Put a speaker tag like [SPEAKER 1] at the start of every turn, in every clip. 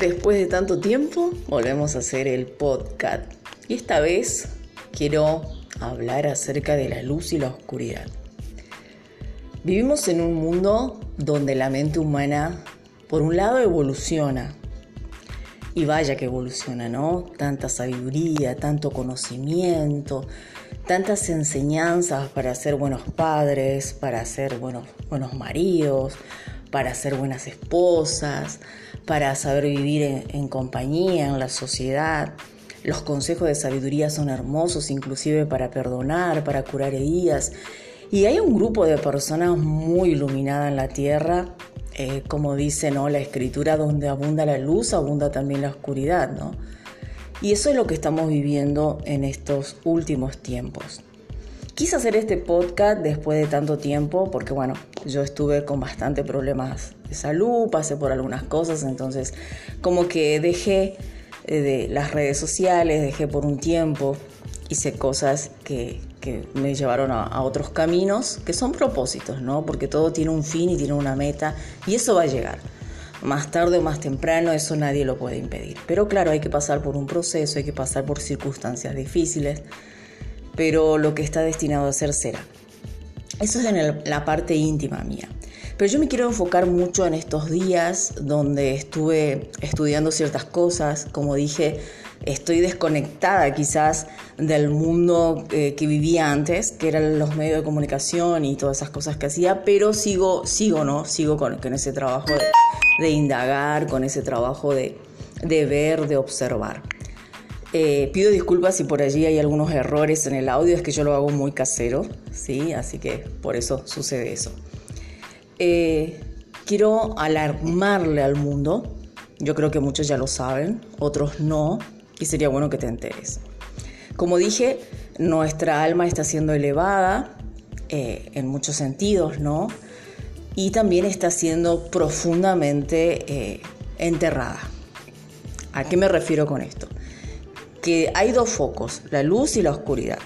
[SPEAKER 1] Después de tanto tiempo, volvemos a hacer el podcast. Y esta vez quiero hablar acerca de la luz y la oscuridad. Vivimos en un mundo donde la mente humana, por un lado, evoluciona. Y vaya que evoluciona, ¿no? Tanta sabiduría, tanto conocimiento, tantas enseñanzas para ser buenos padres, para ser buenos, buenos maridos, para ser buenas esposas, para saber vivir en, compañía, en la sociedad. Los consejos de sabiduría son hermosos, inclusive para perdonar, para curar heridas. Y hay un grupo de personas muy iluminadas en la tierra, eh, como dice ¿no? la escritura, donde abunda la luz, abunda también la oscuridad. ¿no? Y eso es lo que estamos viviendo en estos últimos tiempos. Quise hacer este podcast después de tanto tiempo porque bueno, yo estuve con bastante problemas de salud, pasé por algunas cosas, entonces como que dejé eh, de las redes sociales, dejé por un tiempo, hice cosas que, me llevaron a, a, otros caminos, que son propósitos, ¿no? Porque todo tiene un fin y tiene una meta y eso va a llegar. Más tarde o más temprano, eso nadie lo puede impedir. Pero claro, hay que pasar por un proceso, hay que pasar por circunstancias difíciles pero lo que está destinado a ser será. Eso es en la parte íntima mía. Pero yo me quiero enfocar mucho en estos días donde estuve estudiando ciertas cosas, como dije, estoy desconectada quizás del mundo eh, que vivía antes, que eran los medios de comunicación y todas esas cosas que hacía, pero sigo, sigo, ¿no? Sigo con, ese trabajo de, indagar, con ese trabajo de, de ver, de observar. Eh, pido disculpas si por allí hay algunos errores en el audio, es que yo lo hago muy casero, ¿sí? Así que por eso sucede eso. Eh, quiero alarmarle al mundo, yo creo que muchos ya lo saben, otros no, y sería bueno que te enteres. Como dije, nuestra alma está siendo elevada eh, en muchos sentidos, ¿no? Y también está siendo profundamente enterrada. ¿A qué me refiero con esto? Que hay dos focos, la luz y la oscuridad.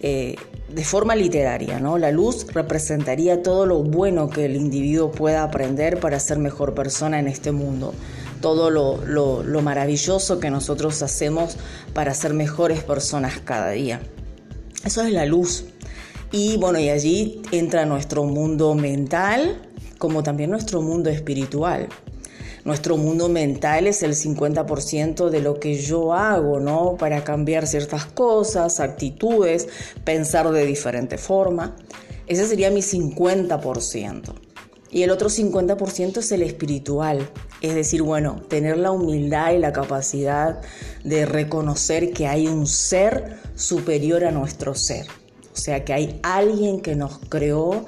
[SPEAKER 1] Eh, de forma literaria, ¿no? La luz representaría todo lo bueno que el individuo pueda aprender para ser mejor persona en este mundo, todo lo, lo maravilloso que nosotros hacemos para ser mejores personas cada día. Eso es la luz. Y bueno, y allí entra nuestro mundo mental como también nuestro mundo espiritual. Nuestro mundo mental es el 50% de lo que yo hago, ¿no? Para cambiar ciertas cosas, actitudes, pensar de diferente forma. Ese sería mi 50%. Y el otro 50% es el espiritual. Es decir, bueno, tener la humildad y la capacidad de reconocer que hay un ser superior a nuestro ser. O sea, que hay alguien que nos creó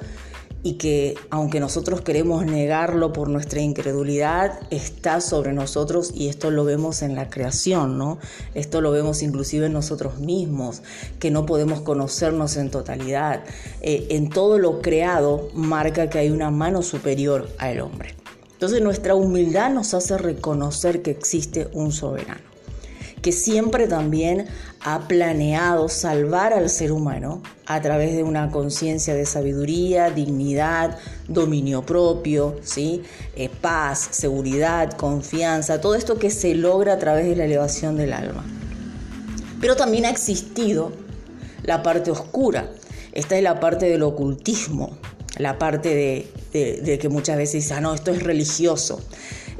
[SPEAKER 1] y que aunque nosotros queremos negarlo por nuestra incredulidad, está sobre nosotros y esto lo vemos en la creación, ¿no? Esto lo vemos inclusive en nosotros mismos, que no podemos conocernos en totalidad. Eh, en todo lo creado marca que hay una mano superior al hombre. Entonces nuestra humildad nos hace reconocer que existe un soberano que siempre también ha planeado salvar al ser humano a través de una conciencia de sabiduría, dignidad, dominio propio, ¿sí? Eh, paz, seguridad, confianza, todo esto que se logra a través de la elevación del alma. Pero también ha existido la parte oscura. Esta es la parte del ocultismo, la parte de, que muchas veces dicen, ah, no, esto es religioso.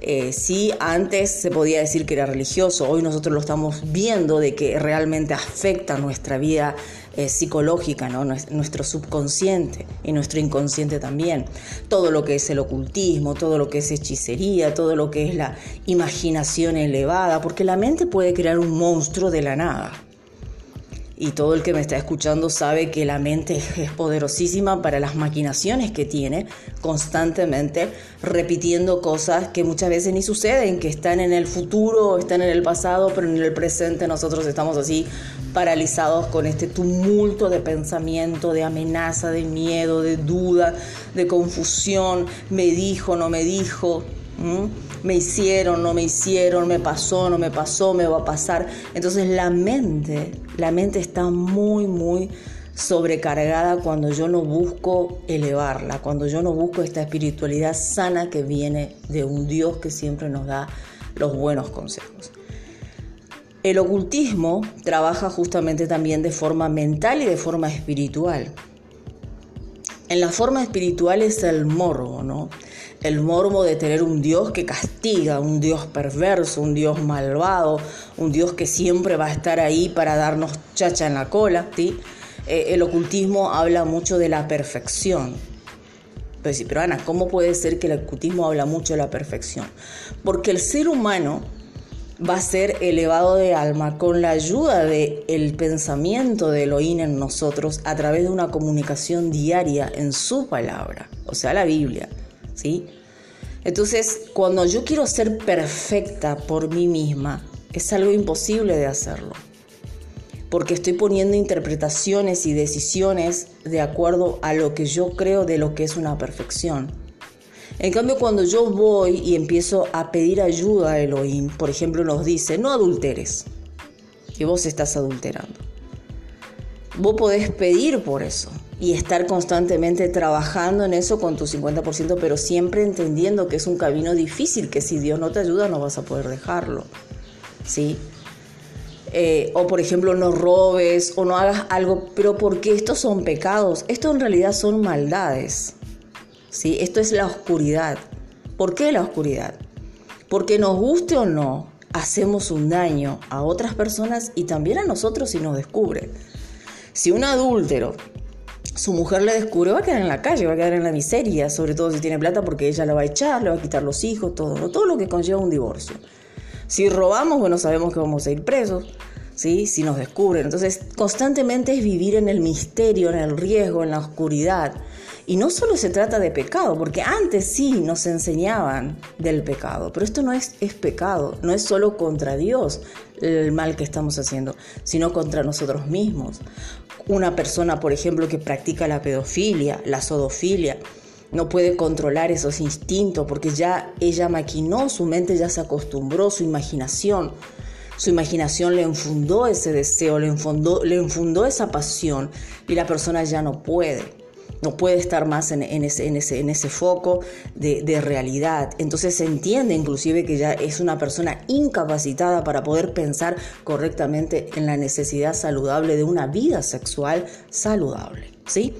[SPEAKER 1] Eh, sí, antes se podía decir que era religioso, hoy nosotros lo estamos viendo de que realmente afecta nuestra vida eh, psicológica, ¿no? nuestro subconsciente y nuestro inconsciente también. Todo lo que es el ocultismo, todo lo que es hechicería, todo lo que es la imaginación elevada, porque la mente puede crear un monstruo de la nada y todo el que me está escuchando sabe que la mente es poderosísima para las maquinaciones que tiene constantemente repitiendo cosas que muchas veces ni suceden, que están en el futuro, están en el pasado, pero en el presente nosotros estamos así paralizados con este tumulto de pensamiento, de amenaza, de miedo, de duda, de confusión, me dijo, no me dijo me hicieron, no me hicieron, me pasó, no me pasó, me va a pasar. Entonces la mente, la mente está muy, muy sobrecargada cuando yo no busco elevarla, cuando yo no busco esta espiritualidad sana que viene de un Dios que siempre nos da los buenos consejos. El ocultismo trabaja justamente también de forma mental y de forma espiritual. En la forma espiritual es el morbo, ¿no? El morbo de tener un Dios que castiga, un Dios perverso, un Dios malvado, un Dios que siempre va a estar ahí para darnos chacha en la cola, ¿sí? Eh, el ocultismo habla mucho de la perfección. Pero sí, pero Ana, ¿cómo puede ser que el ocultismo habla mucho de la perfección? Porque el ser humano va a ser elevado de alma con la ayuda del el pensamiento de Elohim en nosotros a través de una comunicación diaria en su palabra, o sea, la Biblia, ¿sí? Entonces, cuando yo quiero ser perfecta por mí misma, es algo imposible de hacerlo, porque estoy poniendo interpretaciones y decisiones de acuerdo a lo que yo creo de lo que es una perfección. En cambio, cuando yo voy y empiezo a pedir ayuda a Elohim, por ejemplo, nos dice, no adulteres, que vos estás adulterando. Vos podés pedir por eso y estar constantemente trabajando en eso con tu 50%, pero siempre entendiendo que es un camino difícil, que si Dios no te ayuda no vas a poder dejarlo. ¿Sí? Eh, o por ejemplo no robes o no hagas algo, pero porque estos son pecados, esto en realidad son maldades. ¿sí? Esto es la oscuridad. ¿Por qué la oscuridad? Porque nos guste o no, hacemos un daño a otras personas y también a nosotros si nos descubre. Si un adúltero, su mujer le descubre, va a quedar en la calle, va a quedar en la miseria, sobre todo si tiene plata porque ella la va a echar, le va a quitar los hijos, todo, todo lo que conlleva un divorcio. Si robamos, bueno, sabemos que vamos a ir presos. ¿Sí? si nos descubren. Entonces, constantemente es vivir en el misterio, en el riesgo, en la oscuridad. Y no solo se trata de pecado, porque antes sí nos enseñaban del pecado, pero esto no es, es pecado, no es solo contra Dios el mal que estamos haciendo, sino contra nosotros mismos. Una persona, por ejemplo, que practica la pedofilia, la sodofilia, no puede controlar esos instintos porque ya ella maquinó, su mente ya se acostumbró, su imaginación. Su imaginación le enfundó ese deseo, le enfundó, le esa pasión y la persona ya no puede no puede estar más en, ese, foco de, de, realidad. Entonces se entiende inclusive que ya es una persona incapacitada para poder pensar correctamente en la necesidad saludable de una vida sexual saludable. ¿Sí?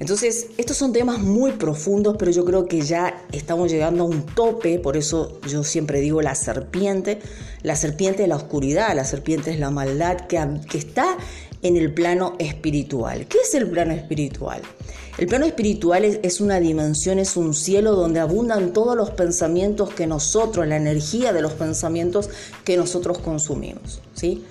[SPEAKER 1] Entonces, estos son temas muy profundos, pero yo creo que ya estamos llegando a un tope, por eso yo siempre digo la serpiente, la serpiente es la oscuridad, la serpiente es la maldad que está en el plano espiritual. ¿Qué es el plano espiritual? El plano espiritual es, una dimensión, es un cielo donde abundan todos los pensamientos que nosotros, la energía de los pensamientos que nosotros consumimos. ¿sí?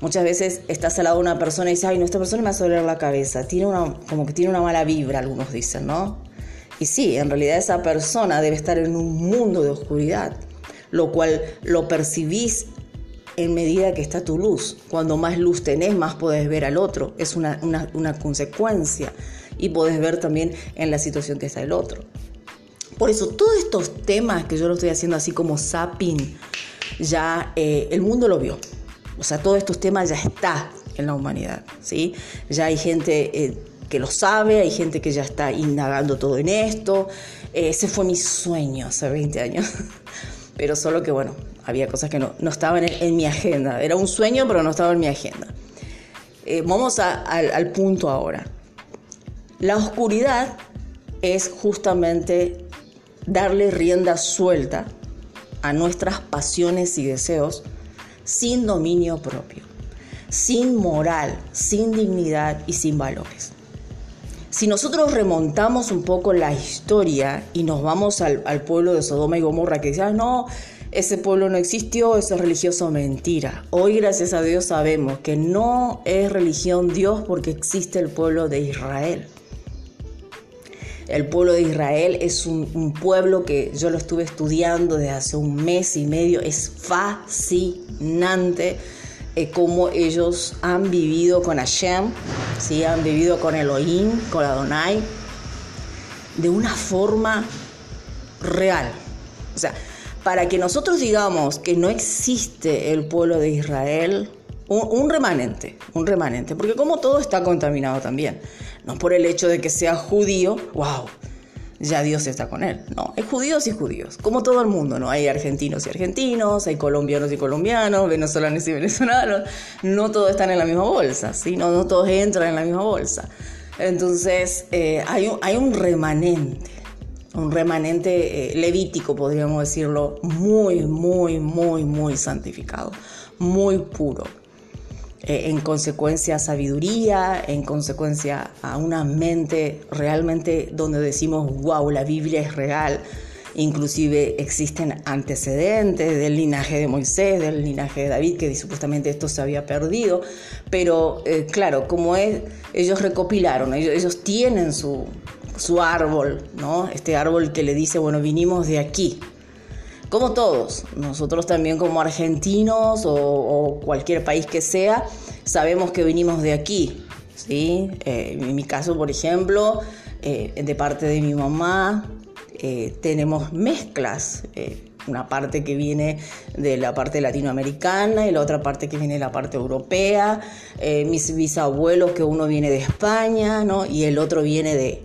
[SPEAKER 1] Muchas veces estás al lado de una persona y dices, ay, no, esta persona me hace doler la cabeza, tiene una, como que tiene una mala vibra, algunos dicen, ¿no? Y sí, en realidad esa persona debe estar en un mundo de oscuridad, lo cual lo percibís en medida que está tu luz. Cuando más luz tenés, más podés ver al otro. Es una, consecuencia. Y podés ver también en la situación que está el otro. Por eso, todos estos temas que yo lo estoy haciendo así como zapping, ya eh, el mundo lo vio. O sea, todos estos temas ya está en la humanidad. ¿sí? Ya hay gente eh, que lo sabe, hay gente que ya está indagando todo en esto. ese fue mi sueño hace 20 años. Pero solo que, bueno, había cosas que no, estaban en, mi agenda. Era un sueño, pero no estaba en mi agenda. Eh, vamos al punto ahora. La oscuridad es justamente darle rienda suelta a nuestras pasiones y deseos sin dominio propio, sin moral, sin dignidad y sin valores. Si nosotros remontamos un poco la historia y nos vamos al, pueblo de Sodoma y Gomorra que decía, no, ese pueblo no existió, eso es religioso, mentira. Hoy, gracias a Dios, sabemos que no es religión Dios porque existe el pueblo de Israel. El pueblo de Israel es un, pueblo que yo lo estuve estudiando desde hace un mes y medio. Es fascinante eh, cómo ellos han vivido con Hashem, ¿sí? han vivido con Elohim, con Adonai, de una forma real. O sea, para que nosotros digamos que no existe el pueblo de Israel, un, remanente, un remanente, porque como todo está contaminado también, no por el hecho de que sea judío, wow, ya Dios está con él. No, hay judíos y judíos, como todo el mundo, ¿no? Hay argentinos y argentinos, hay colombianos y colombianos, venezolanos y venezolanos, no todos están en la misma bolsa, ¿sí? No, no todos entran en la misma bolsa. Entonces, eh, hay, un, hay un remanente, un remanente eh, levítico, podríamos decirlo, muy, muy, muy, muy santificado, muy puro. Eh, en consecuencia sabiduría, en consecuencia a una mente realmente donde decimos, wow, la Biblia es real. Inclusive existen antecedentes del linaje de Moisés, del linaje de David, que supuestamente esto se había perdido. Pero eh, claro, como es, ellos recopilaron, ellos, tienen su, árbol, ¿no? Este árbol que le dice, bueno, vinimos de aquí, como todos, nosotros también como argentinos o, cualquier país que sea, sabemos que venimos de aquí. ¿sí? Eh, en mi caso, por ejemplo, eh, de parte de mi mamá, eh, tenemos mezclas. una parte que viene de la parte latinoamericana y la otra parte que viene de la parte europea. mis bisabuelos, que uno viene de España ¿no? y el otro viene de,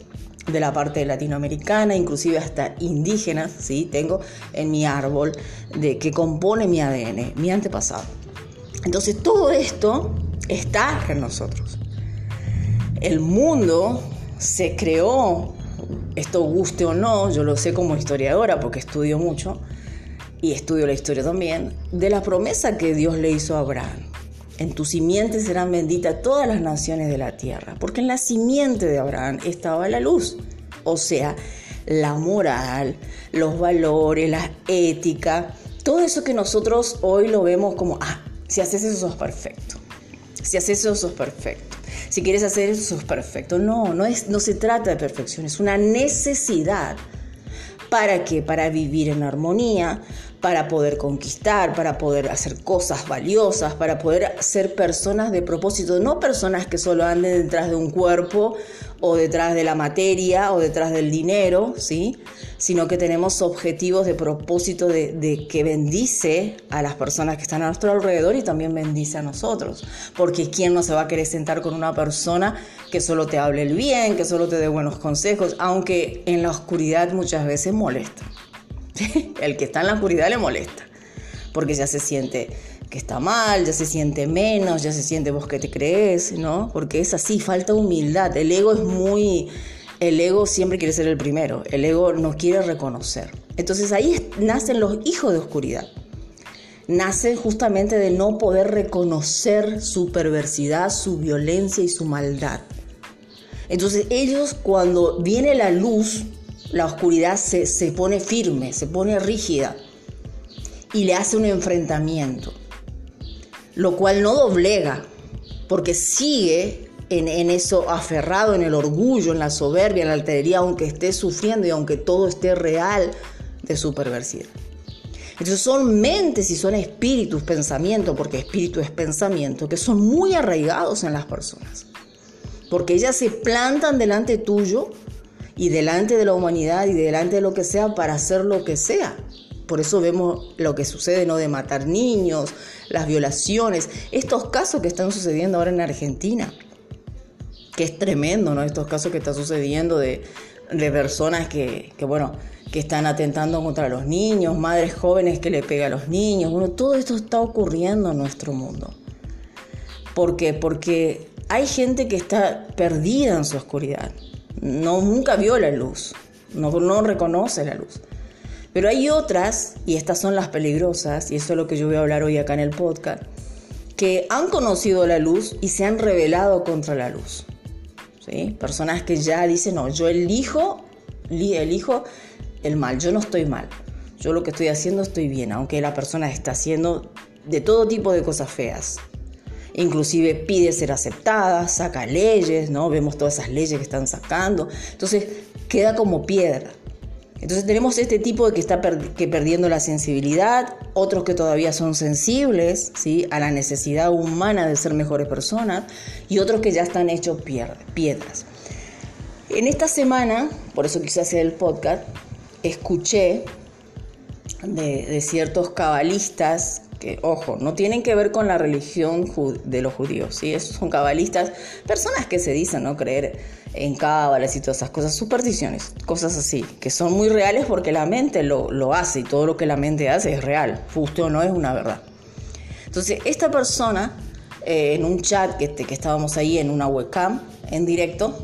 [SPEAKER 1] de la parte latinoamericana, inclusive hasta indígenas, ¿sí? tengo en mi árbol de, que compone mi ADN, mi antepasado. Entonces todo esto está en nosotros. El mundo se creó, esto guste o no, yo lo sé como historiadora porque estudio mucho y estudio la historia también, de la promesa que Dios le hizo a Abraham. En tu simiente serán benditas todas las naciones de la tierra, porque en la simiente de Abraham estaba la luz, o sea, la moral, los valores, la ética, todo eso que nosotros hoy lo vemos como, ah, si haces eso sos perfecto, si haces eso sos perfecto, si quieres hacer eso sos perfecto. No, no, es, no se trata de perfección, es una necesidad. ¿Para qué? Para vivir en armonía, para poder conquistar, para poder hacer cosas valiosas, para poder ser personas de propósito, no personas que solo anden detrás de un cuerpo o detrás de la materia o detrás del dinero, ¿sí? sino que tenemos objetivos de propósito de, que bendice a las personas que están a nuestro alrededor y también bendice a nosotros. Porque ¿quién no se va a querer sentar con una persona que solo te hable el bien, que solo te dé buenos consejos, aunque en la oscuridad muchas veces molesta? El que está en la oscuridad le molesta, porque ya se siente que está mal, ya se siente menos, ya se siente vos que te crees, ¿no? Porque es así, falta humildad. El ego es muy... El ego siempre quiere ser el primero, el ego no quiere reconocer. Entonces ahí nacen los hijos de oscuridad. Nacen justamente de no poder reconocer su perversidad, su violencia y su maldad. Entonces ellos cuando viene la luz, la oscuridad se, pone firme, se pone rígida y le hace un enfrentamiento, lo cual no doblega, porque sigue en, en, eso aferrado en el orgullo, en la soberbia, en la alterería, aunque esté sufriendo y aunque todo esté real de su perversidad. Entonces son mentes y son espíritus, pensamientos, porque espíritu es pensamiento, que son muy arraigados en las personas. Porque ellas se plantan delante tuyo y delante de la humanidad y delante de lo que sea para hacer lo que sea. Por eso vemos lo que sucede, ¿no? De matar niños, las violaciones, estos casos que están sucediendo ahora en Argentina, que es tremendo, ¿no? Estos casos que están sucediendo de, personas que, que, bueno, que están atentando contra los niños, madres jóvenes que le pegan a los niños. Bueno, todo esto está ocurriendo en nuestro mundo. ¿Por qué? Porque hay gente que está perdida en su oscuridad no, nunca vio la luz, no, no reconoce la luz. Pero hay otras, y estas son las peligrosas, y eso es lo que yo voy a hablar hoy acá en el podcast, que han conocido la luz y se han rebelado contra la luz. ¿Sí? Personas que ya dicen, no, yo elijo, elijo el mal, yo no estoy mal. Yo lo que estoy haciendo estoy bien, aunque la persona está haciendo de todo tipo de cosas feas inclusive pide ser aceptada, saca leyes, ¿no? Vemos todas esas leyes que están sacando. Entonces queda como piedra. Entonces tenemos este tipo de que está que perdiendo la sensibilidad, otros que todavía son sensibles ¿sí? a la necesidad humana de ser mejores personas y otros que ya están hechos piedras. En esta semana, por eso quise hacer el podcast, escuché de, de ciertos cabalistas que, ojo, no tienen que ver con la religión de los judíos, ¿sí? Esos son cabalistas, personas que se dicen no creer en cábalas y todas esas cosas, supersticiones, cosas así, que son muy reales porque la mente lo, hace y todo lo que la mente hace es real, justo no es una verdad. Entonces, esta persona, eh, en un chat que, que estábamos ahí en una webcam, en directo,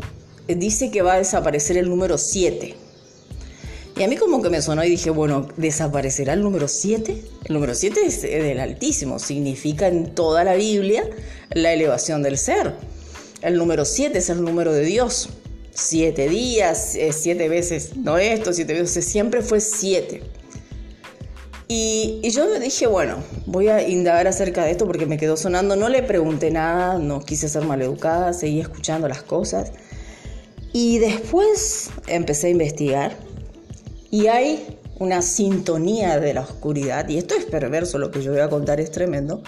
[SPEAKER 1] eh, dice que va a desaparecer el número 7 y a mí como que me sonó y dije, bueno, ¿desaparecerá el número 7? El número 7 es del Altísimo, significa en toda la Biblia la elevación del ser. El número 7 es el número de Dios. Siete días, eh, siete veces, no esto, siete veces, siempre fue siete. Y, y, yo dije, bueno, voy a indagar acerca de esto porque me quedó sonando. No le pregunté nada, no quise ser maleducada, seguí escuchando las cosas. Y después empecé a investigar y hay una sintonía de la oscuridad, y esto es perverso, lo que yo voy a contar es tremendo,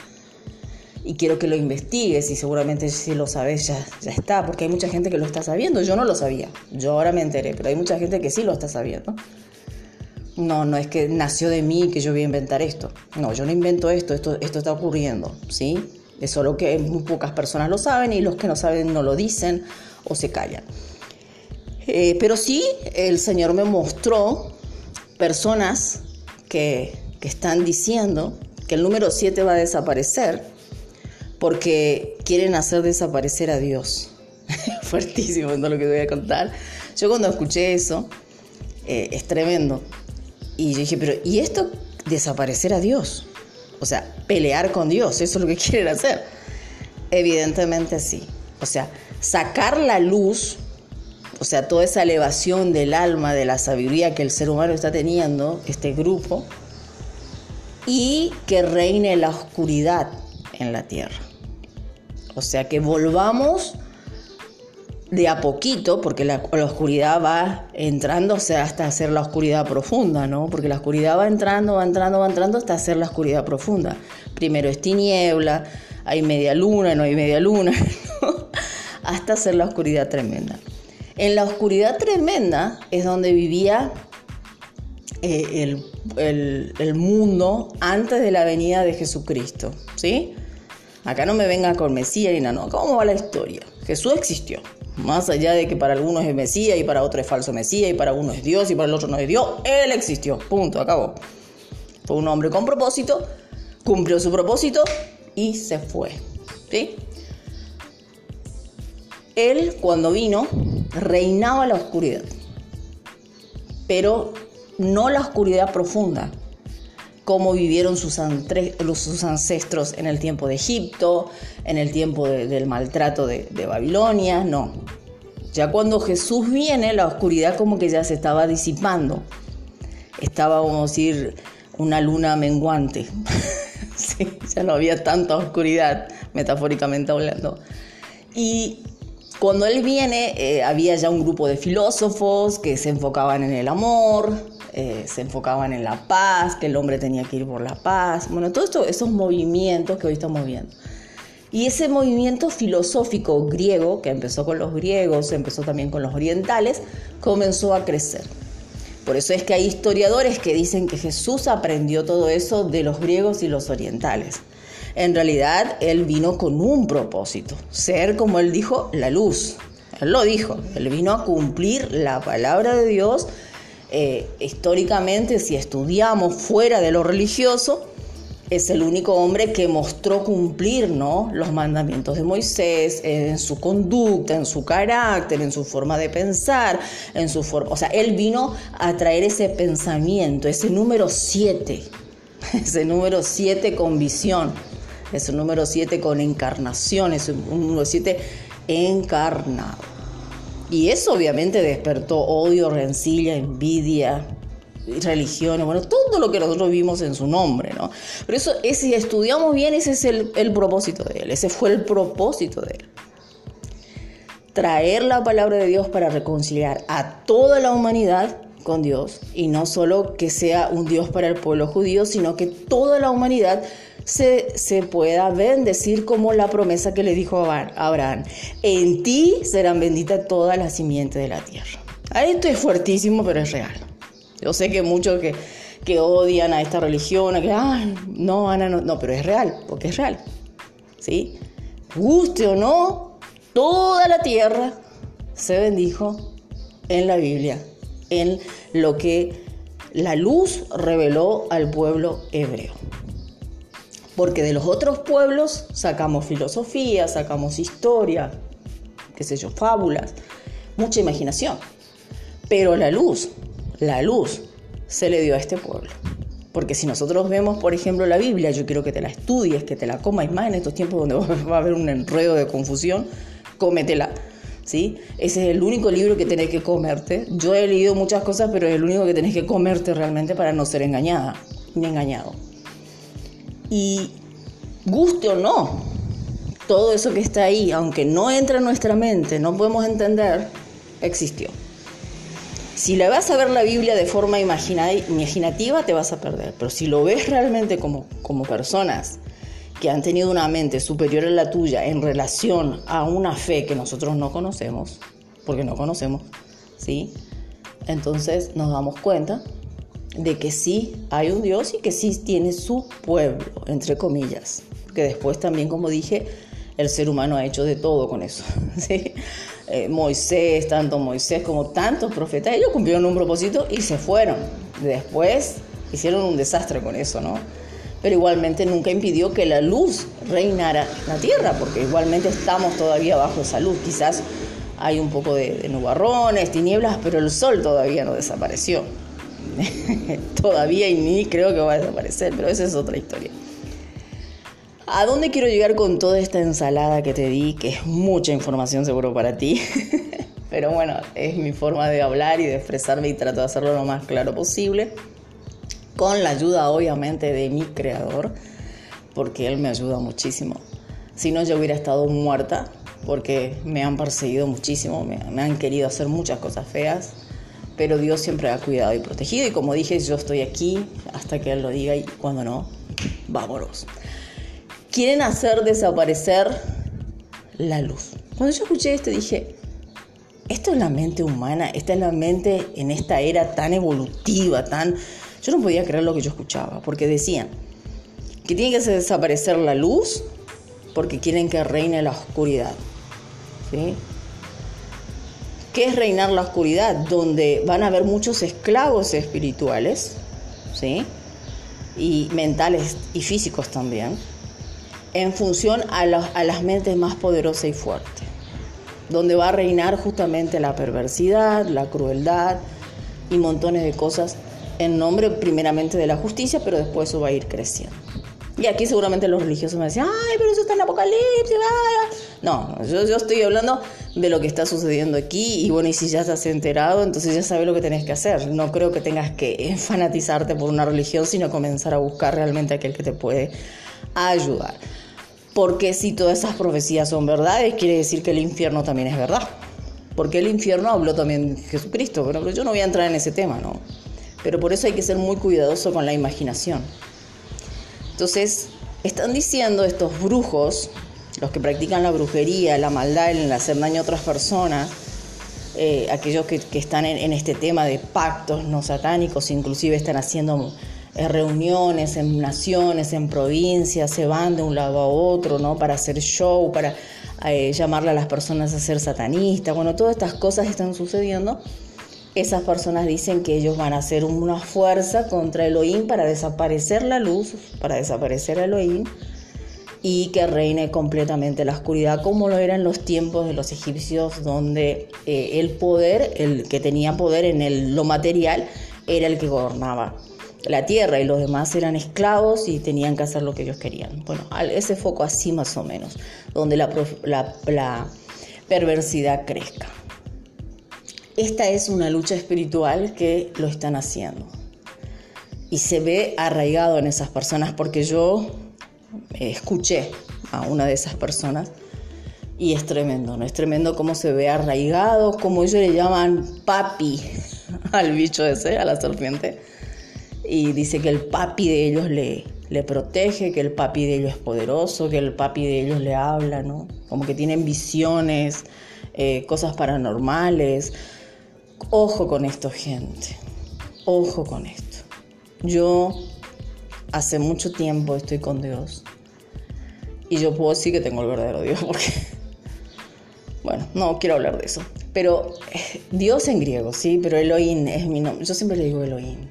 [SPEAKER 1] y quiero que lo investigues y seguramente si lo sabes ya, ya está, porque hay mucha gente que lo está sabiendo, yo no lo sabía, yo ahora me enteré, pero hay mucha gente que sí lo está sabiendo. No, no es que nació de mí que yo voy a inventar esto. No, yo no invento esto, esto, esto está ocurriendo, ¿sí? Es solo que muy pocas personas lo saben y los que no saben no lo dicen o se callan. Eh, pero sí, el Señor me mostró personas que, están diciendo que el número 7 va a desaparecer porque quieren hacer desaparecer a Dios. Fuertísimo todo lo que te voy a contar. Yo cuando escuché eso, eh, es tremendo. Y yo dije, pero ¿y esto desaparecer a Dios? O sea, pelear con Dios, eso es lo que quieren hacer. Evidentemente sí. O sea, sacar la luz o sea, toda esa elevación del alma, de la sabiduría que el ser humano está teniendo, este grupo, y que reine la oscuridad en la tierra. O sea, que volvamos de a poquito, porque la, oscuridad va entrando, o sea, hasta hacer la oscuridad profunda, ¿no? Porque la oscuridad va entrando, va entrando, va entrando hasta hacer la oscuridad profunda. Primero es tiniebla, hay media luna, no hay media luna, hasta hacer la oscuridad tremenda. En la oscuridad tremenda es donde vivía eh, el, mundo antes de la venida de Jesucristo, ¿sí? Acá no me venga con Mesías ni nada, no. ¿Cómo va la historia? Jesús existió. Más allá de que para algunos es Mesías y para otros es falso Mesías y para uno es Dios y para el otro no es Dios, Él existió. Punto, acabó. Fue un hombre con propósito, cumplió su propósito y se fue. ¿Sí? Él cuando vino reinaba la oscuridad, pero no la oscuridad profunda, como vivieron sus, ancestros en el tiempo de Egipto, en el tiempo del maltrato de, Babilonia, no. Ya cuando Jesús viene, la oscuridad como que ya se estaba disipando. Estaba, vamos a decir, una luna menguante. ya no había tanta oscuridad, metafóricamente hablando. Y cuando él viene, eh, había ya un grupo de filósofos que se enfocaban en el amor, eh, se enfocaban en la paz, que el hombre tenía que ir por la paz. Bueno, todos esos movimientos que hoy estamos viendo. Y ese movimiento filosófico griego, que empezó con los griegos, empezó también con los orientales, comenzó a crecer. Por eso es que hay historiadores que dicen que Jesús aprendió todo eso de los griegos y los orientales. En realidad, Él vino con un propósito, ser, como Él dijo, la luz. Él lo dijo, Él vino a cumplir la palabra de Dios. Eh, históricamente, si estudiamos fuera de lo religioso, es el único hombre que mostró cumplir ¿no? los mandamientos de Moisés en su conducta, en su carácter, en su forma de pensar, en su forma. O sea, él vino a traer ese pensamiento, ese número 7, ese número 7 con visión. Es un número 7 con encarnación, es un número 7 encarnado. Y eso obviamente despertó odio, rencilla, envidia, religiones, bueno, todo lo que nosotros vimos en su nombre, ¿no? Pero eso, si estudiamos bien, ese es el, el propósito de él, ese fue el propósito de él. Traer la palabra de Dios para reconciliar a toda la humanidad con Dios y no solo que sea un Dios para el pueblo judío, sino que toda la humanidad se, pueda bendecir como la promesa que le dijo a Abraham. En ti serán benditas todas las simientes de la tierra. Esto es fuertísimo, pero es real. Yo sé que muchos que, que odian a esta religión, que, ay, no, Ana, no, no, pero es real, porque es real, ¿sí? Guste o no, toda la tierra se bendijo en la Biblia, en lo que la luz reveló al pueblo hebreo. Porque de los otros pueblos sacamos filosofía, sacamos historia, qué sé yo, fábulas, mucha imaginación. Pero la luz, la luz se le dio a este pueblo. Porque si nosotros vemos, por ejemplo, la Biblia, yo quiero que te la estudies, que te la comas más en estos tiempos donde va a haber un enredo de confusión, cómetela. ¿Sí? Ese es el único libro que tenés que comerte. Yo he leído muchas cosas, pero es el único que tenés que comerte realmente para no ser engañada ni engañado. Y guste o no, todo eso que está ahí, aunque no entra en nuestra mente, no podemos entender, existió. Si le vas a ver la Biblia de forma imaginativa, te vas a perder. Pero si lo ves realmente como, como personas que han tenido una mente superior a la tuya en relación a una fe que nosotros no conocemos, porque no conocemos, ¿sí? Entonces nos damos cuenta de que sí hay un Dios y que sí tiene su pueblo, entre comillas. Porque después también, como dije, el ser humano ha hecho de todo con eso. ¿sí? Eh, Moisés, tanto Moisés como tantos profetas, ellos cumplieron un propósito y se fueron. Después hicieron un desastre con eso, ¿no? Pero igualmente nunca impidió que la luz reinara en la tierra, porque igualmente estamos todavía bajo esa luz. Quizás hay un poco de nubarrones, tinieblas, pero el sol todavía no desapareció. todavía y ni creo que va a desaparecer, pero esa es otra historia. ¿A dónde quiero llegar con toda esta ensalada que te di? Que es mucha información seguro para ti. Pero bueno, es mi forma de hablar y de expresarme y trato de hacerlo lo más claro posible. Con la ayuda obviamente de mi creador, porque él me ayuda muchísimo. Si no, yo hubiera estado muerta, porque me han perseguido muchísimo, me, me han querido hacer muchas cosas feas, pero Dios siempre ha cuidado y protegido. Y como dije, yo estoy aquí hasta que Él lo diga y cuando no, vámonos quieren hacer desaparecer la luz. Cuando yo escuché esto dije, esto es la mente humana, esta es la mente en esta era tan evolutiva, tan... Yo no podía creer lo que yo escuchaba, porque decían que tiene que desaparecer la luz porque quieren que reine la oscuridad. ¿Sí? ¿Qué es reinar la oscuridad? Donde van a haber muchos esclavos espirituales, ¿sí? Y mentales y físicos también en función a, las mentes más poderosas y fuertes, donde va a reinar justamente la perversidad, la crueldad y montones de cosas en nombre primeramente de la justicia, pero después eso va a ir creciendo. Y aquí seguramente los religiosos me decían, ay, pero eso está en Apocalipsis. No, yo, yo estoy hablando de lo que está sucediendo aquí y bueno, y si ya estás enterado, entonces ya sabes lo que tenés que hacer. No creo que tengas que fanatizarte por una religión, sino comenzar a buscar realmente aquel que te puede ayudar. Porque si todas esas profecías son verdades, quiere decir que el infierno también es verdad. Porque el infierno habló también Jesucristo, pero yo no voy a entrar en ese tema, ¿no? Pero por eso hay que ser muy cuidadoso con la imaginación. Entonces, están diciendo estos brujos, los que practican la brujería, la maldad, el hacer daño a otras personas, eh, aquellos que, están en, este tema de pactos no satánicos, inclusive están haciendo reuniones en naciones, en provincias, se van de un lado a otro, ¿no? Para hacer show, para eh, llamarle a las personas a ser satanistas. Bueno, todas estas cosas están sucediendo. Esas personas dicen que ellos van a hacer una fuerza contra Elohim para desaparecer la luz, para desaparecer a Elohim y que reine completamente la oscuridad, como lo era en los tiempos de los egipcios, donde eh, el poder, el que tenía poder en el, lo material, era el que gobernaba la tierra y los demás eran esclavos y tenían que hacer lo que ellos querían. Bueno, ese foco así más o menos, donde la, la perversidad crezca. Esta es una lucha espiritual que lo están haciendo. Y se ve arraigado en esas personas porque yo escuché a una de esas personas y es tremendo, ¿no? Es tremendo cómo se ve arraigado, como ellos le llaman papi al bicho ese, a la serpiente y dice que el papi de ellos le, le protege, que el papi de ellos es poderoso, que el papi de ellos le habla, ¿no? Como que tienen visiones, eh, cosas paranormales. Ojo con esto, gente. Ojo con esto. yo hace mucho tiempo estoy con Dios. Y yo puedo decir que tengo el verdadero Dios porque... Bueno, no quiero hablar de eso. Pero eh, Dios en griego, sí, pero Elohim es mi nombre. Yo siempre le digo Elohim.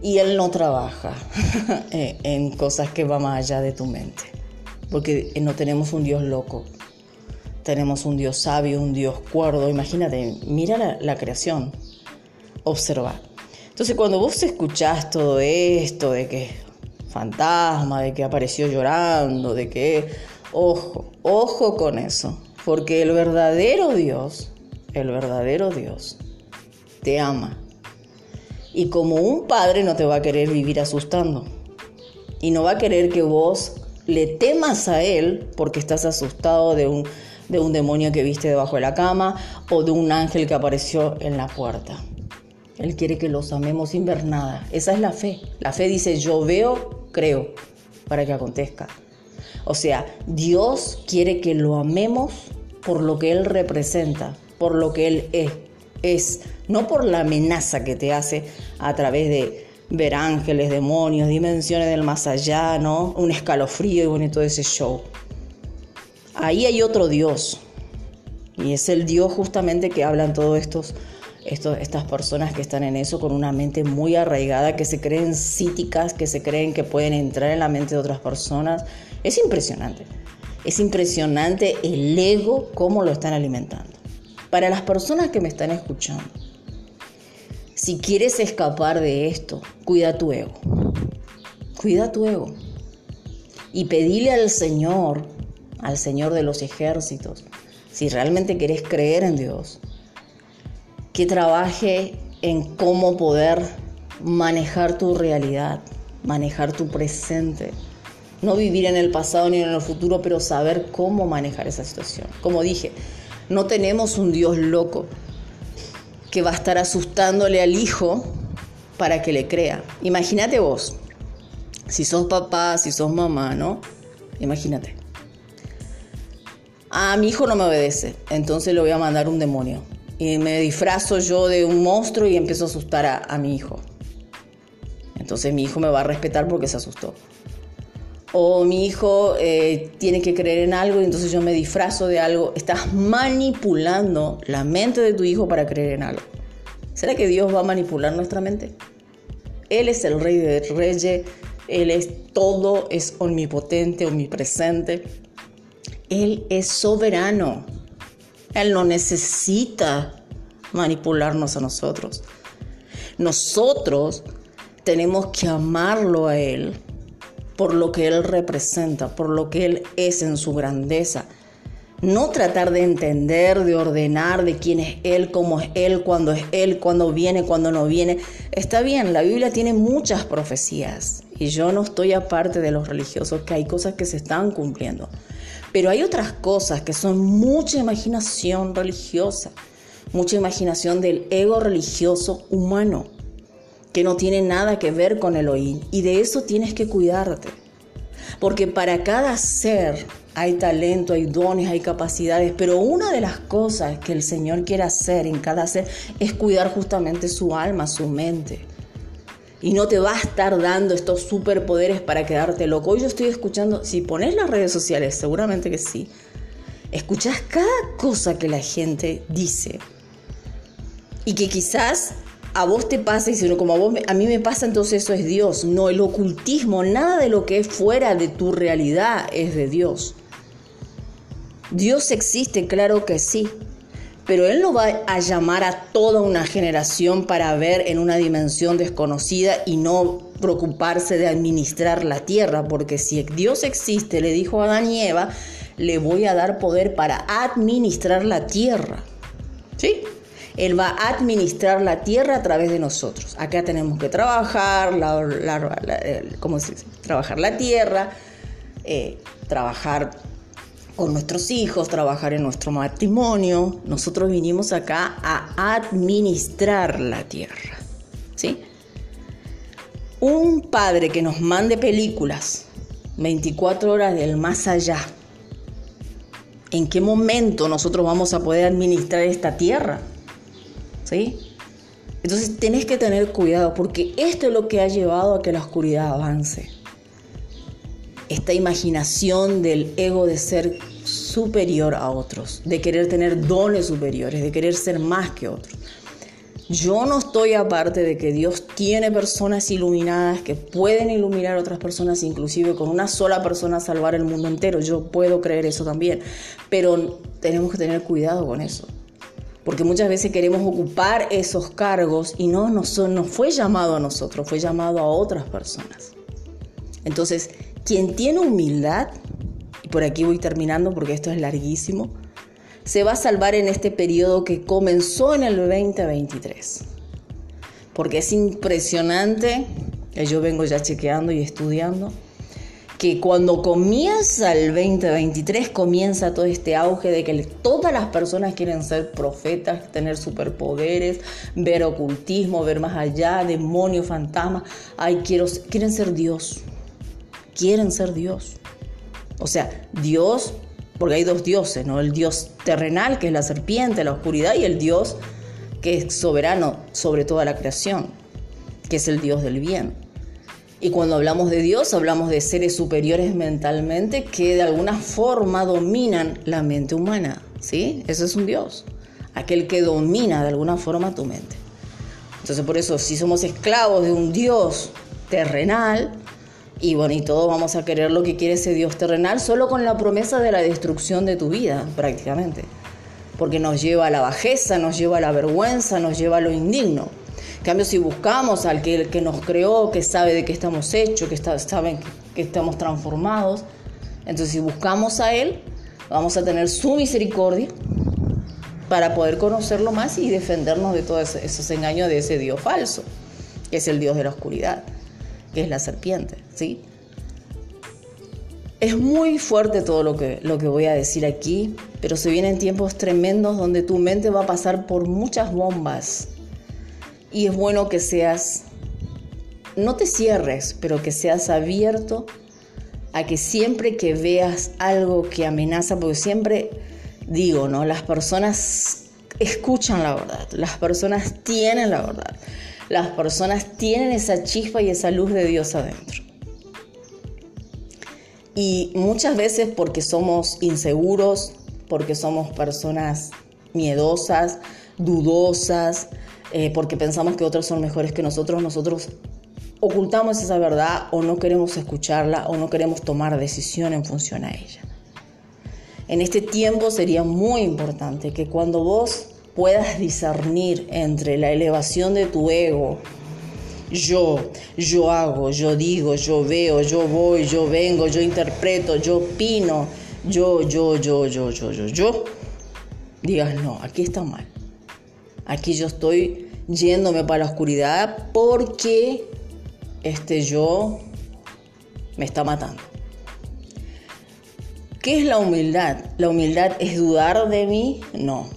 [SPEAKER 1] Y Él no trabaja eh, en cosas que van más allá de tu mente. Porque no tenemos un Dios loco. Tenemos un Dios sabio, un Dios cuerdo. Imagínate, mira la creación. Observa. Entonces cuando vos escuchás todo esto de que fantasma, de que apareció llorando, de que... Ojo, ojo con eso. Porque el verdadero Dios, el verdadero Dios, te ama. Y como un padre no te va a querer vivir asustando. Y no va a querer que vos le temas a Él porque estás asustado de un, de un demonio que viste debajo de la cama o de un ángel que apareció en la puerta. Él quiere que los amemos sin ver nada. Esa es la fe. La fe dice yo veo, creo, para que acontezca. O sea, Dios quiere que lo amemos por lo que Él representa, por lo que Él es, es, no por la amenaza que te hace a través de ver ángeles, demonios, dimensiones del más allá, ¿no? Un escalofrío y bonito ese show. Ahí hay otro Dios. Y es el Dios justamente que hablan todos estos estas personas que están en eso con una mente muy arraigada, que se creen cíticas, que se creen que pueden entrar en la mente de otras personas. Es impresionante. Es impresionante el ego, cómo lo están alimentando. Para las personas que me están escuchando, si quieres escapar de esto, cuida tu ego. Cuida tu ego. Y pedile al Señor, al Señor de los ejércitos, si realmente quieres creer en Dios, que trabaje en cómo poder manejar tu realidad, manejar tu presente. No vivir en el pasado ni en el futuro, pero saber cómo manejar esa situación. Como dije, no tenemos un Dios loco que va a estar asustándole al hijo para que le crea. Imagínate vos, si sos papá, si sos mamá, ¿no? Imagínate. A mi hijo no me obedece, entonces le voy a mandar un demonio y me disfrazo yo de un monstruo y empiezo a asustar a, mi hijo. Entonces mi hijo me va a respetar porque se asustó. O mi hijo eh, tiene que creer en algo y entonces yo me disfrazo de algo. Estás manipulando la mente de tu hijo para creer en algo. ¿Será que Dios va a manipular nuestra mente? Él es el rey de reyes, Él es todo, es omnipotente, omnipresente. Él es soberano. Él no necesita manipularnos a nosotros. Nosotros tenemos que amarlo a Él por lo que Él representa, por lo que Él es en su grandeza. No tratar de entender, de ordenar de quién es Él, cómo es Él, cuándo es Él, cuándo viene, cuándo no viene. Está bien, la Biblia tiene muchas profecías y yo no estoy aparte de los religiosos, que hay cosas que se están cumpliendo. Pero hay otras cosas que son mucha imaginación religiosa, mucha imaginación del ego religioso humano, que no tiene nada que ver con el oír. Y de eso tienes que cuidarte. Porque para cada ser hay talento, hay dones, hay capacidades, pero una de las cosas que el Señor quiere hacer en cada ser es cuidar justamente su alma, su mente y no te va a estar dando estos superpoderes para quedarte loco. Hoy yo estoy escuchando, si pones las redes sociales, seguramente que sí, escuchas cada cosa que la gente dice y que quizás a vos te pasa y si no, como a, vos, a mí me pasa, entonces eso es Dios. No, el ocultismo, nada de lo que es fuera de tu realidad es de Dios. Dios existe, claro que sí, pero Él no va a llamar a toda una generación para ver en una dimensión desconocida y no preocuparse de administrar la tierra, porque si Dios existe, le dijo a Adán y Eva, le voy a dar poder para administrar la tierra. ¿Sí? Él va a administrar la tierra a través de nosotros. Acá tenemos que trabajar, la, ¿cómo se dice? Trabajar la tierra, eh, trabajar con nuestros hijos, trabajar en nuestro matrimonio. Nosotros vinimos acá a administrar la tierra. ¿Sí? Un padre que nos mande películas 24 horas del más allá. ¿En qué momento nosotros vamos a poder administrar esta tierra? ¿Sí? Entonces tenés que tener cuidado porque esto es lo que ha llevado a que la oscuridad avance. Esta imaginación del ego de ser superior a otros, de querer tener dones superiores, de querer ser más que otros. Yo no estoy aparte de que Dios tiene personas iluminadas que pueden iluminar a otras personas, inclusive con una sola persona salvar el mundo entero. Yo puedo creer eso también, pero tenemos que tener cuidado con eso. Porque muchas veces queremos ocupar esos cargos y no nos, no fue llamado a nosotros, fue llamado a otras personas. Entonces, quien tiene humildad, y por aquí voy terminando porque esto es larguísimo, se va a salvar en este periodo que comenzó en el 2023. Porque es impresionante, yo vengo ya chequeando y estudiando, que cuando comienza el 2023 comienza todo este auge de que todas las personas quieren ser profetas, tener superpoderes, ver ocultismo, ver más allá, demonios, fantasmas, ay, quiero, quieren ser Dios, quieren ser Dios. O sea, Dios porque hay dos dioses, ¿no? El dios terrenal, que es la serpiente, la oscuridad, y el dios que es soberano sobre toda la creación, que es el dios del bien. Y cuando hablamos de Dios, hablamos de seres superiores mentalmente que de alguna forma dominan la mente humana, ¿sí? Ese es un Dios, aquel que domina de alguna forma tu mente. Entonces por eso, si somos esclavos de un Dios terrenal, y y todos vamos a querer lo que quiere ese Dios terrenal solo con la promesa de la destrucción de tu vida, prácticamente. Porque nos lleva a la bajeza, nos lleva a la vergüenza, nos lleva a lo indigno. En cambio, si buscamos al que, que nos creó, que sabe de qué estamos hechos, que está, que estamos transformados, entonces si buscamos a Él, vamos a tener su misericordia para poder conocerlo más y defendernos de todos esos engaños de ese Dios falso, que es el Dios de la oscuridad que es la serpiente, ¿sí? Es muy fuerte todo lo que, lo que voy a decir aquí, pero se vienen tiempos tremendos donde tu mente va a pasar por muchas bombas. Y es bueno que seas, no te cierres, pero que seas abierto a que siempre que veas algo que amenaza, porque siempre digo, ¿no? Las personas escuchan la verdad, las personas tienen la verdad las personas tienen esa chispa y esa luz de Dios adentro. Y muchas veces porque somos inseguros, porque somos personas miedosas, dudosas, eh, porque pensamos que otros son mejores que nosotros, nosotros ocultamos esa verdad o no queremos escucharla o no queremos tomar decisión en función a ella. En este tiempo sería muy importante que cuando vos puedas discernir entre la elevación de tu ego, yo, yo hago, yo digo, yo veo, yo voy, yo vengo, yo interpreto, yo opino, yo, yo, yo, yo, yo, yo, yo, digas, no, aquí está mal. Aquí yo estoy yéndome para la oscuridad porque este yo me está matando. ¿Qué es la humildad? ¿La humildad es dudar de mí? No.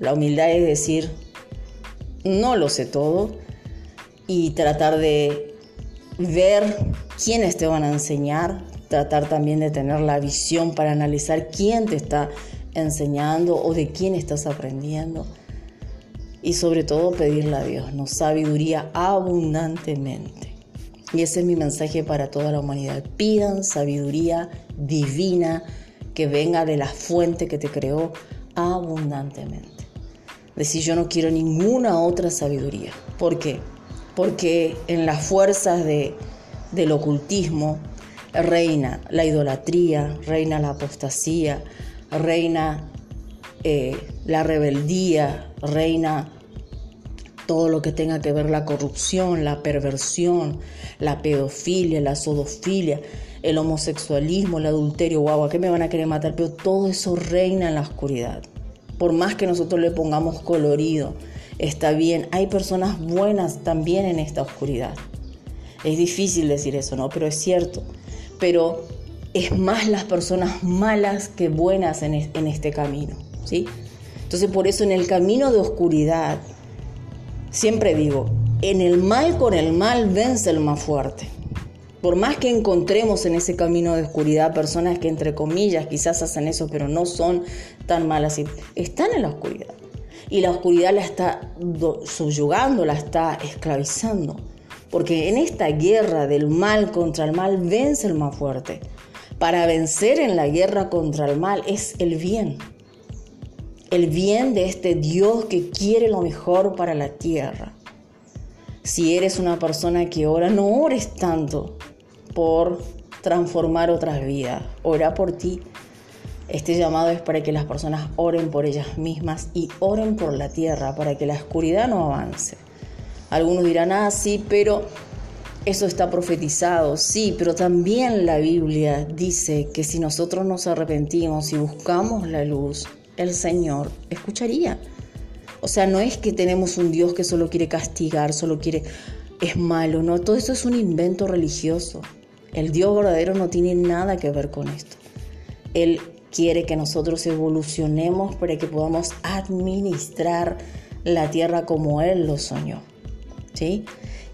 [SPEAKER 1] La humildad es decir, no lo sé todo y tratar de ver quiénes te van a enseñar, tratar también de tener la visión para analizar quién te está enseñando o de quién estás aprendiendo. Y sobre todo pedirle a Dios, nos sabiduría abundantemente. Y ese es mi mensaje para toda la humanidad. Pidan sabiduría divina que venga de la fuente que te creó abundantemente decir yo no quiero ninguna otra sabiduría. ¿Por qué? Porque en las fuerzas de, del ocultismo reina la idolatría, reina la apostasía, reina eh, la rebeldía, reina todo lo que tenga que ver la corrupción, la perversión, la pedofilia, la sodofilia, el homosexualismo, el adulterio, guau, ¿a qué me van a querer matar? Pero todo eso reina en la oscuridad por más que nosotros le pongamos colorido, está bien. Hay personas buenas también en esta oscuridad. Es difícil decir eso, ¿no? Pero es cierto. Pero es más las personas malas que buenas en, este camino, ¿sí? Entonces por eso en el camino de oscuridad, siempre digo, en el mal con el mal vence el más fuerte. Por más que encontremos en ese camino de oscuridad personas que entre comillas quizás hacen eso, pero no son tan malas, están en la oscuridad. y la oscuridad la está subyugando, la está esclavizando. Porque en esta guerra del mal contra el mal vence el más fuerte. Para vencer en la guerra contra el mal es el bien. El bien de este Dios que quiere lo mejor para la tierra. Si eres una persona que ora, no ores tanto por transformar otras vidas. Ora por ti. Este llamado es para que las personas oren por ellas mismas y oren por la tierra, para que la oscuridad no avance. Algunos dirán, ah, sí, pero eso está profetizado, sí, pero también la Biblia dice que si nosotros nos arrepentimos y buscamos la luz, el Señor escucharía. O sea, no es que tenemos un Dios que solo quiere castigar, solo quiere, es malo, no, todo eso es un invento religioso. El Dios verdadero no tiene nada que ver con esto. Él quiere que nosotros evolucionemos para que podamos administrar la tierra como Él lo soñó. ¿Sí?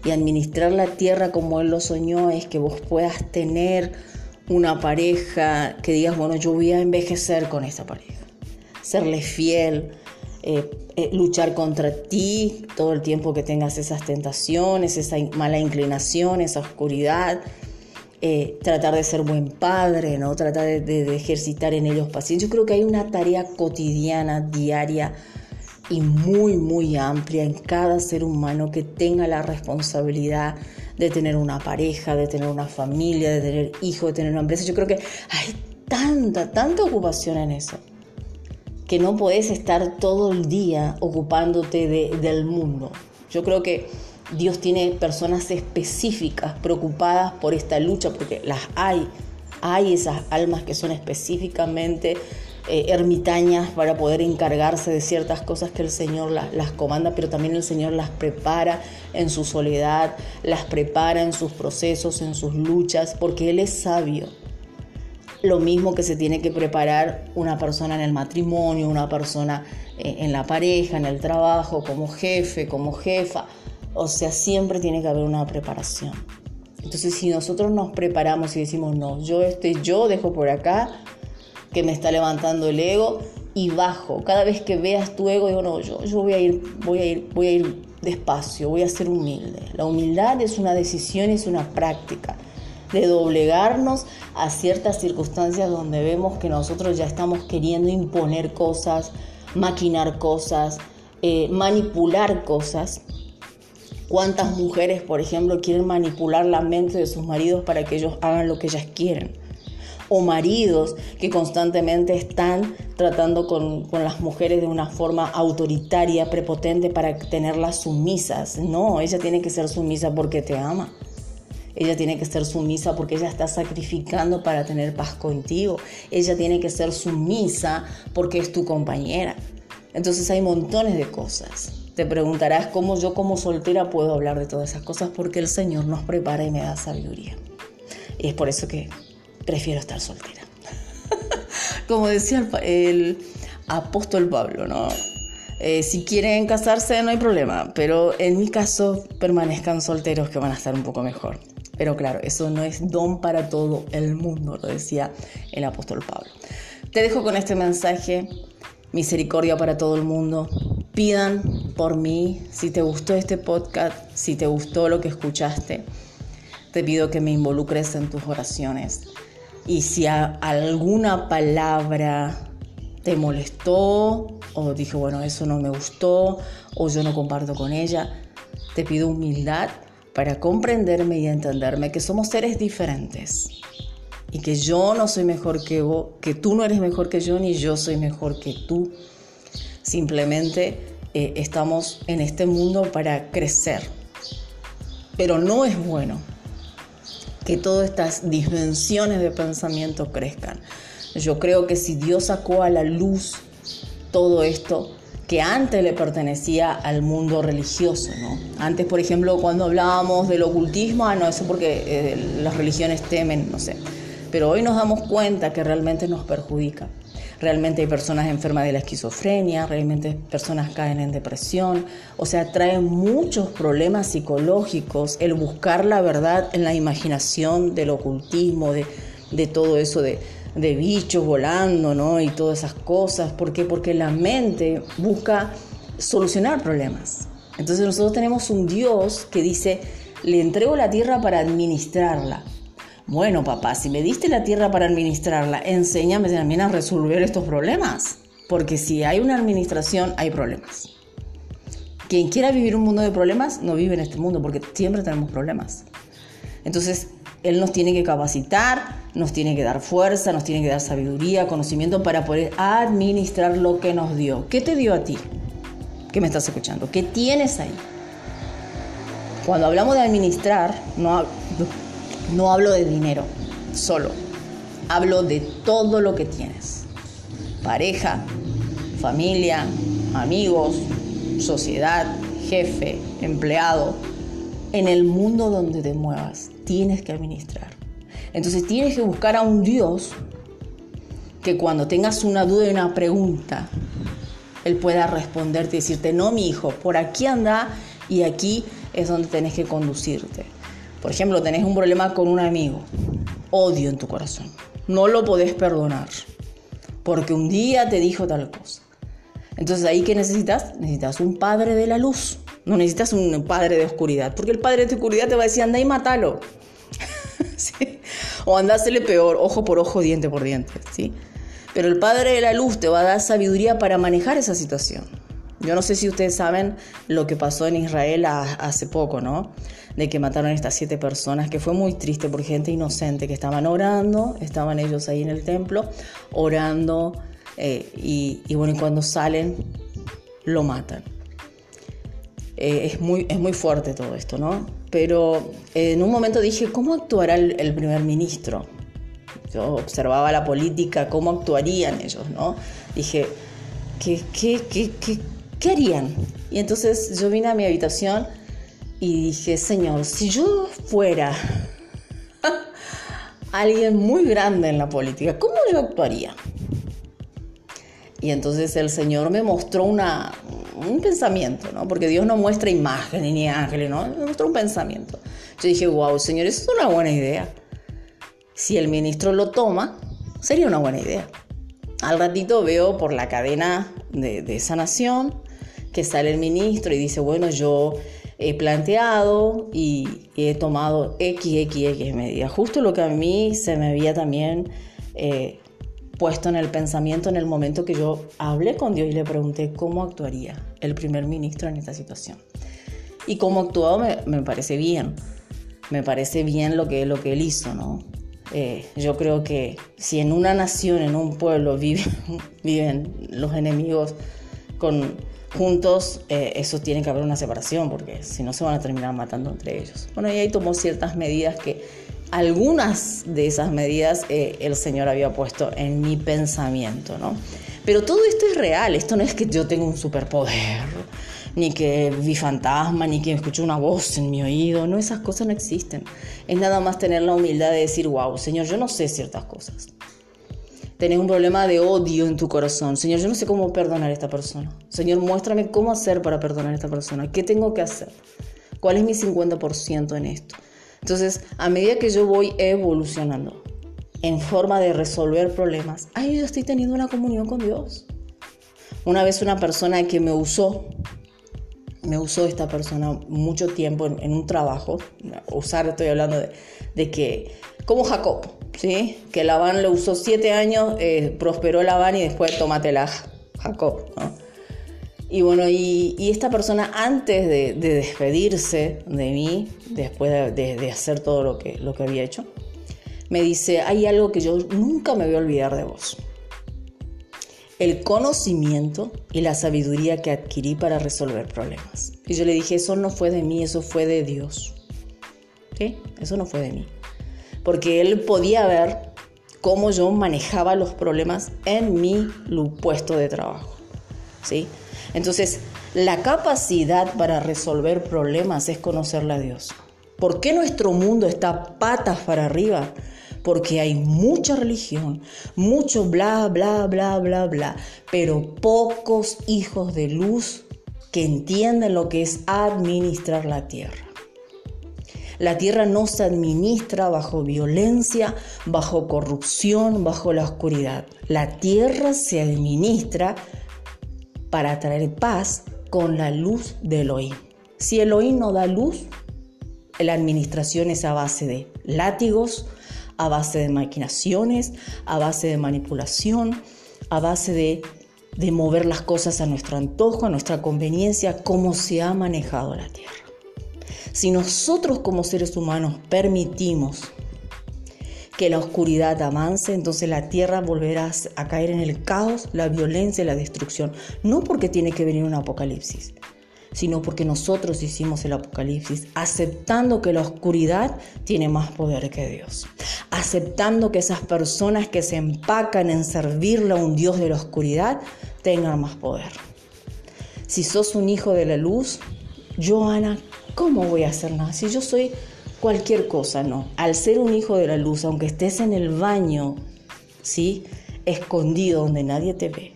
[SPEAKER 1] Y administrar la tierra como Él lo soñó es que vos puedas tener una pareja que digas, bueno, yo voy a envejecer con esa pareja. Serle fiel, eh, eh, luchar contra ti todo el tiempo que tengas esas tentaciones, esa mala inclinación, esa oscuridad eh, tratar de ser buen padre, ¿no? tratar de, ejercitar en ellos paciencia. Yo creo que hay una tarea cotidiana, diaria y muy, muy amplia en cada ser humano que tenga la responsabilidad de tener una pareja, de tener una familia, de tener hijos, de tener una empresa. Yo creo que hay tanta, tanta ocupación en eso que no podés estar todo el día ocupándote del mundo. Yo creo que Dios tiene personas específicas preocupadas por esta lucha, porque las hay. Hay esas almas que son específicamente eh, ermitañas para poder encargarse de ciertas cosas que el Señor las comanda, pero también el Señor las prepara en su soledad, las prepara en sus procesos, en sus luchas, porque Él es sabio. Lo mismo que se tiene que preparar una persona en el matrimonio, una persona eh, en la pareja, en el trabajo, como jefe, como jefa. O sea, siempre tiene que haber una preparación. Entonces, si nosotros nos preparamos y decimos, no, yo este yo dejo por acá, que me está levantando el ego, y bajo. Cada vez que veas tu ego, digo, no, yo, yo voy a ir, voy a ir, voy a ir despacio, voy a ser humilde. La humildad es una decisión, es una práctica de doblegarnos a ciertas circunstancias donde vemos que nosotros ya estamos queriendo imponer cosas, maquinar cosas, eh, manipular cosas ¿Cuántas mujeres, por ejemplo, quieren manipular la mente de sus maridos para que ellos hagan lo que ellas quieren? O maridos que constantemente están tratando con, las mujeres de una forma autoritaria, prepotente para tenerlas sumisas. No, ella tiene que ser sumisa porque te ama. Ella tiene que ser sumisa porque ella está sacrificando para tener paz contigo. Ella tiene que ser sumisa porque es tu compañera. Entonces hay montones de cosas. Te preguntarás cómo yo como soltera puedo hablar de todas esas cosas porque el Señor nos prepara y me da sabiduría. Y es por eso que prefiero estar soltera. como decía el, apóstol Pablo, ¿no? Eh, si quieren casarse no hay problema, pero en mi caso permanezcan solteros que van a estar un poco mejor. Pero claro, eso no es don para todo el mundo, lo decía el apóstol Pablo. Te dejo con este mensaje, misericordia para todo el mundo, pidan por mí, si te gustó este podcast, si te gustó lo que escuchaste, te pido que me involucres en tus oraciones. Y si alguna palabra te molestó o dije, bueno, eso no me gustó o yo no comparto con ella, te pido humildad para comprenderme y entenderme que somos seres diferentes y que yo no soy mejor que vos, que tú no eres mejor que yo ni yo soy mejor que tú. Simplemente eh, estamos en este mundo para crecer. Pero no es bueno que todas estas dimensiones de pensamiento crezcan. Yo creo que si Dios sacó a la luz todo esto, que antes le pertenecía al mundo religioso, ¿no? Antes, por ejemplo, cuando hablábamos del ocultismo, ah, no, eso porque eh, las religiones temen, no sé. Pero hoy nos damos cuenta que realmente nos perjudica. Realmente hay personas enfermas de la esquizofrenia, realmente personas caen en depresión, o sea, trae muchos problemas psicológicos el buscar la verdad en la imaginación del ocultismo, de, de todo eso de, de bichos volando, ¿no? Y todas esas cosas. ¿Por qué? Porque la mente busca solucionar problemas. Entonces nosotros tenemos un Dios que dice, le entrego la tierra para administrarla. Bueno, papá, si me diste la tierra para administrarla, enséñame también a resolver estos problemas. Porque si hay una administración, hay problemas. Quien quiera vivir un mundo de problemas, no vive en este mundo, porque siempre tenemos problemas. Entonces, Él nos tiene que capacitar, nos tiene que dar fuerza, nos tiene que dar sabiduría, conocimiento para poder administrar lo que nos dio. ¿Qué te dio a ti? ¿Qué me estás escuchando? ¿Qué tienes ahí? Cuando hablamos de administrar, no, no hablo de dinero solo, hablo de todo lo que tienes. Pareja, familia, amigos, sociedad, jefe, empleado, en el mundo donde te muevas, tienes que administrar. Entonces tienes que buscar a un Dios que cuando tengas una duda y una pregunta, Él pueda responderte y decirte, no, mi hijo, por aquí anda y aquí es donde tenés que conducirte. Por ejemplo, tenés un problema con un amigo, odio en tu corazón, no lo podés perdonar, porque un día te dijo tal cosa. Entonces ahí que necesitas? Necesitas un padre de la luz, no necesitas un padre de oscuridad, porque el padre de oscuridad te va a decir, anda y mátalo. O andásele peor, ojo por ojo, diente por diente. ¿sí? Pero el padre de la luz te va a dar sabiduría para manejar esa situación. Yo no sé si ustedes saben lo que pasó en Israel hace poco, ¿no? De que mataron a estas siete personas, que fue muy triste por gente inocente que estaban orando, estaban ellos ahí en el templo, orando, eh, y, bueno, y cuando salen, lo matan. Eh, es, muy, es muy fuerte todo esto, ¿no? Pero en un momento dije, ¿cómo actuará el, primer ministro? Yo observaba la política, cómo actuarían ellos, ¿no? Dije, ¿qué, qué, qué, qué, qué harían? Y entonces yo vine a mi habitación y dije, Señor, si yo fuera alguien muy grande en la política, ¿cómo yo actuaría? Y entonces el Señor me mostró una, un pensamiento, ¿no? Porque Dios no muestra imágenes ni ángeles, ¿no? Me mostró un pensamiento. Yo dije, wow, Señor, eso es una buena idea. Si el ministro lo toma, sería una buena idea. Al ratito veo por la cadena de, de esa nación que sale el ministro y dice, bueno, yo he planteado y, he tomado X, X, X medidas. Justo lo que a mí se me había también eh, puesto en el pensamiento en el momento que yo hablé con Dios y le pregunté cómo actuaría el primer ministro en esta situación. Y cómo actuó me, me parece bien, me parece bien lo que, lo que él hizo, ¿no? Eh, yo creo que si en una nación, en un pueblo viven, viven los enemigos con, juntos, eh, eso tiene que haber una separación, porque si no se van a terminar matando entre ellos. Bueno, y ahí tomó ciertas medidas que algunas de esas medidas eh, el Señor había puesto en mi pensamiento, ¿no? Pero todo esto es real, esto no es que yo tenga un superpoder, ni que vi fantasma, ni que escuché una voz en mi oído, no, esas cosas no existen. Es nada más tener la humildad de decir, wow, Señor, yo no sé ciertas cosas. Tenés un problema de odio en tu corazón. Señor, yo no sé cómo perdonar a esta persona. Señor, muéstrame cómo hacer para perdonar a esta persona. ¿Qué tengo que hacer? ¿Cuál es mi 50% en esto? Entonces, a medida que yo voy evolucionando en forma de resolver problemas, ahí yo estoy teniendo una comunión con Dios. Una vez una persona que me usó, me usó esta persona mucho tiempo en, un trabajo, usar, estoy hablando de, que, como Jacob, ¿sí? Que Labán lo usó siete años, eh, prosperó Labán y después tómatela Jacob, ¿no? Y bueno, y, esta persona antes de, despedirse de mí, después de, hacer todo lo que, lo que había hecho, me dice, hay algo que yo nunca me voy a olvidar de vos. El conocimiento y la sabiduría que adquirí para resolver problemas. Y yo le dije, eso no fue de mí, eso fue de Dios. ¿Sí? Eso no fue de mí. Porque Él podía ver cómo yo manejaba los problemas en mi puesto de trabajo. ¿Sí? Entonces, la capacidad para resolver problemas es conocerle a Dios. ¿Por qué nuestro mundo está patas para arriba? Porque hay mucha religión, mucho bla, bla, bla, bla, bla, pero pocos hijos de luz que entienden lo que es administrar la tierra. La tierra no se administra bajo violencia, bajo corrupción, bajo la oscuridad. La tierra se administra para traer paz, con la luz de Elohim. Si Elohim no da luz, la administración es a base de látigos, a base de maquinaciones, a base de manipulación, a base de, de mover las cosas a nuestro antojo, a nuestra conveniencia, como se ha manejado la tierra. Si nosotros como seres humanos permitimos que la oscuridad avance, entonces la tierra volverá a caer en el caos, la violencia y la destrucción. No porque tiene que venir un apocalipsis, sino porque nosotros hicimos el apocalipsis, aceptando que la oscuridad tiene más poder que Dios, aceptando que esas personas que se empacan en servirle a un Dios de la oscuridad tengan más poder. Si sos un hijo de la luz, yo, Ana, ¿cómo voy a hacer nada? Si yo soy cualquier cosa, no. Al ser un hijo de la luz, aunque estés en el baño, ¿sí? Escondido donde nadie te ve,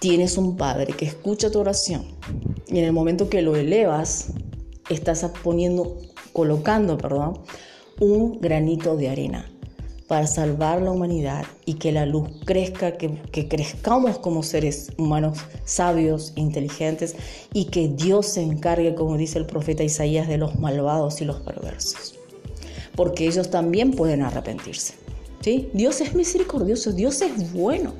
[SPEAKER 1] tienes un padre que escucha tu oración y en el momento que lo elevas, estás poniendo, colocando, perdón, un granito de arena para salvar la humanidad y que la luz crezca, que, que, crezcamos como seres humanos sabios, inteligentes y que Dios se encargue, como dice el profeta Isaías, de los malvados y los perversos. Porque ellos también pueden arrepentirse. ¿sí? Dios es misericordioso, Dios es bueno.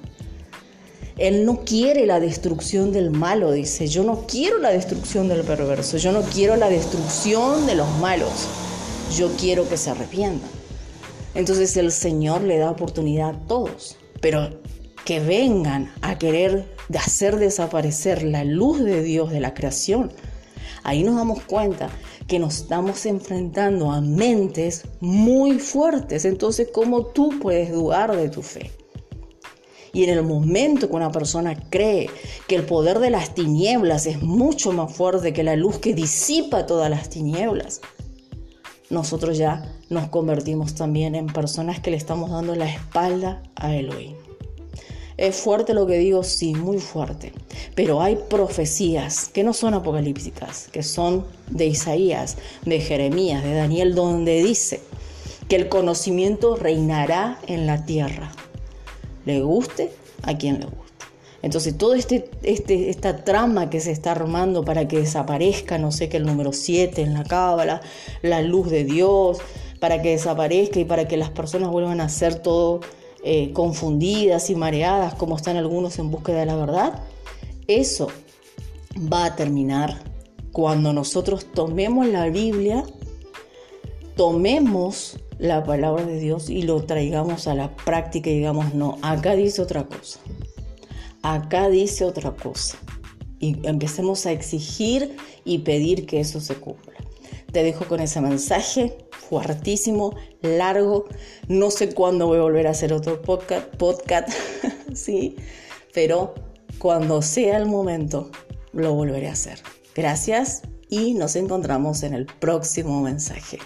[SPEAKER 1] Él no quiere la destrucción del malo, dice. Yo no quiero la destrucción del perverso, yo no quiero la destrucción de los malos. Yo quiero que se arrepientan. Entonces el Señor le da oportunidad a todos, pero que vengan a querer hacer desaparecer la luz de Dios de la creación, ahí nos damos cuenta que nos estamos enfrentando a mentes muy fuertes. Entonces, ¿cómo tú puedes dudar de tu fe? Y en el momento que una persona cree que el poder de las tinieblas es mucho más fuerte que la luz que disipa todas las tinieblas, nosotros ya nos convertimos también en personas que le estamos dando la espalda a Elohim. Es fuerte lo que digo, sí, muy fuerte. Pero hay profecías que no son apocalípticas, que son de Isaías, de Jeremías, de Daniel, donde dice que el conocimiento reinará en la tierra. Le guste a quien le guste. Entonces, toda este, este, esta trama que se está armando para que desaparezca, no sé qué, el número 7 en la cábala, la luz de Dios, para que desaparezca y para que las personas vuelvan a ser todo eh, confundidas y mareadas, como están algunos en búsqueda de la verdad, eso va a terminar cuando nosotros tomemos la Biblia, tomemos la palabra de Dios y lo traigamos a la práctica y digamos, no, acá dice otra cosa acá dice otra cosa. Y empecemos a exigir y pedir que eso se cumpla. Te dejo con ese mensaje fuertísimo, largo. No sé cuándo voy a volver a hacer otro podcast, podcast sí, pero cuando sea el momento lo volveré a hacer. Gracias y nos encontramos en el próximo mensaje.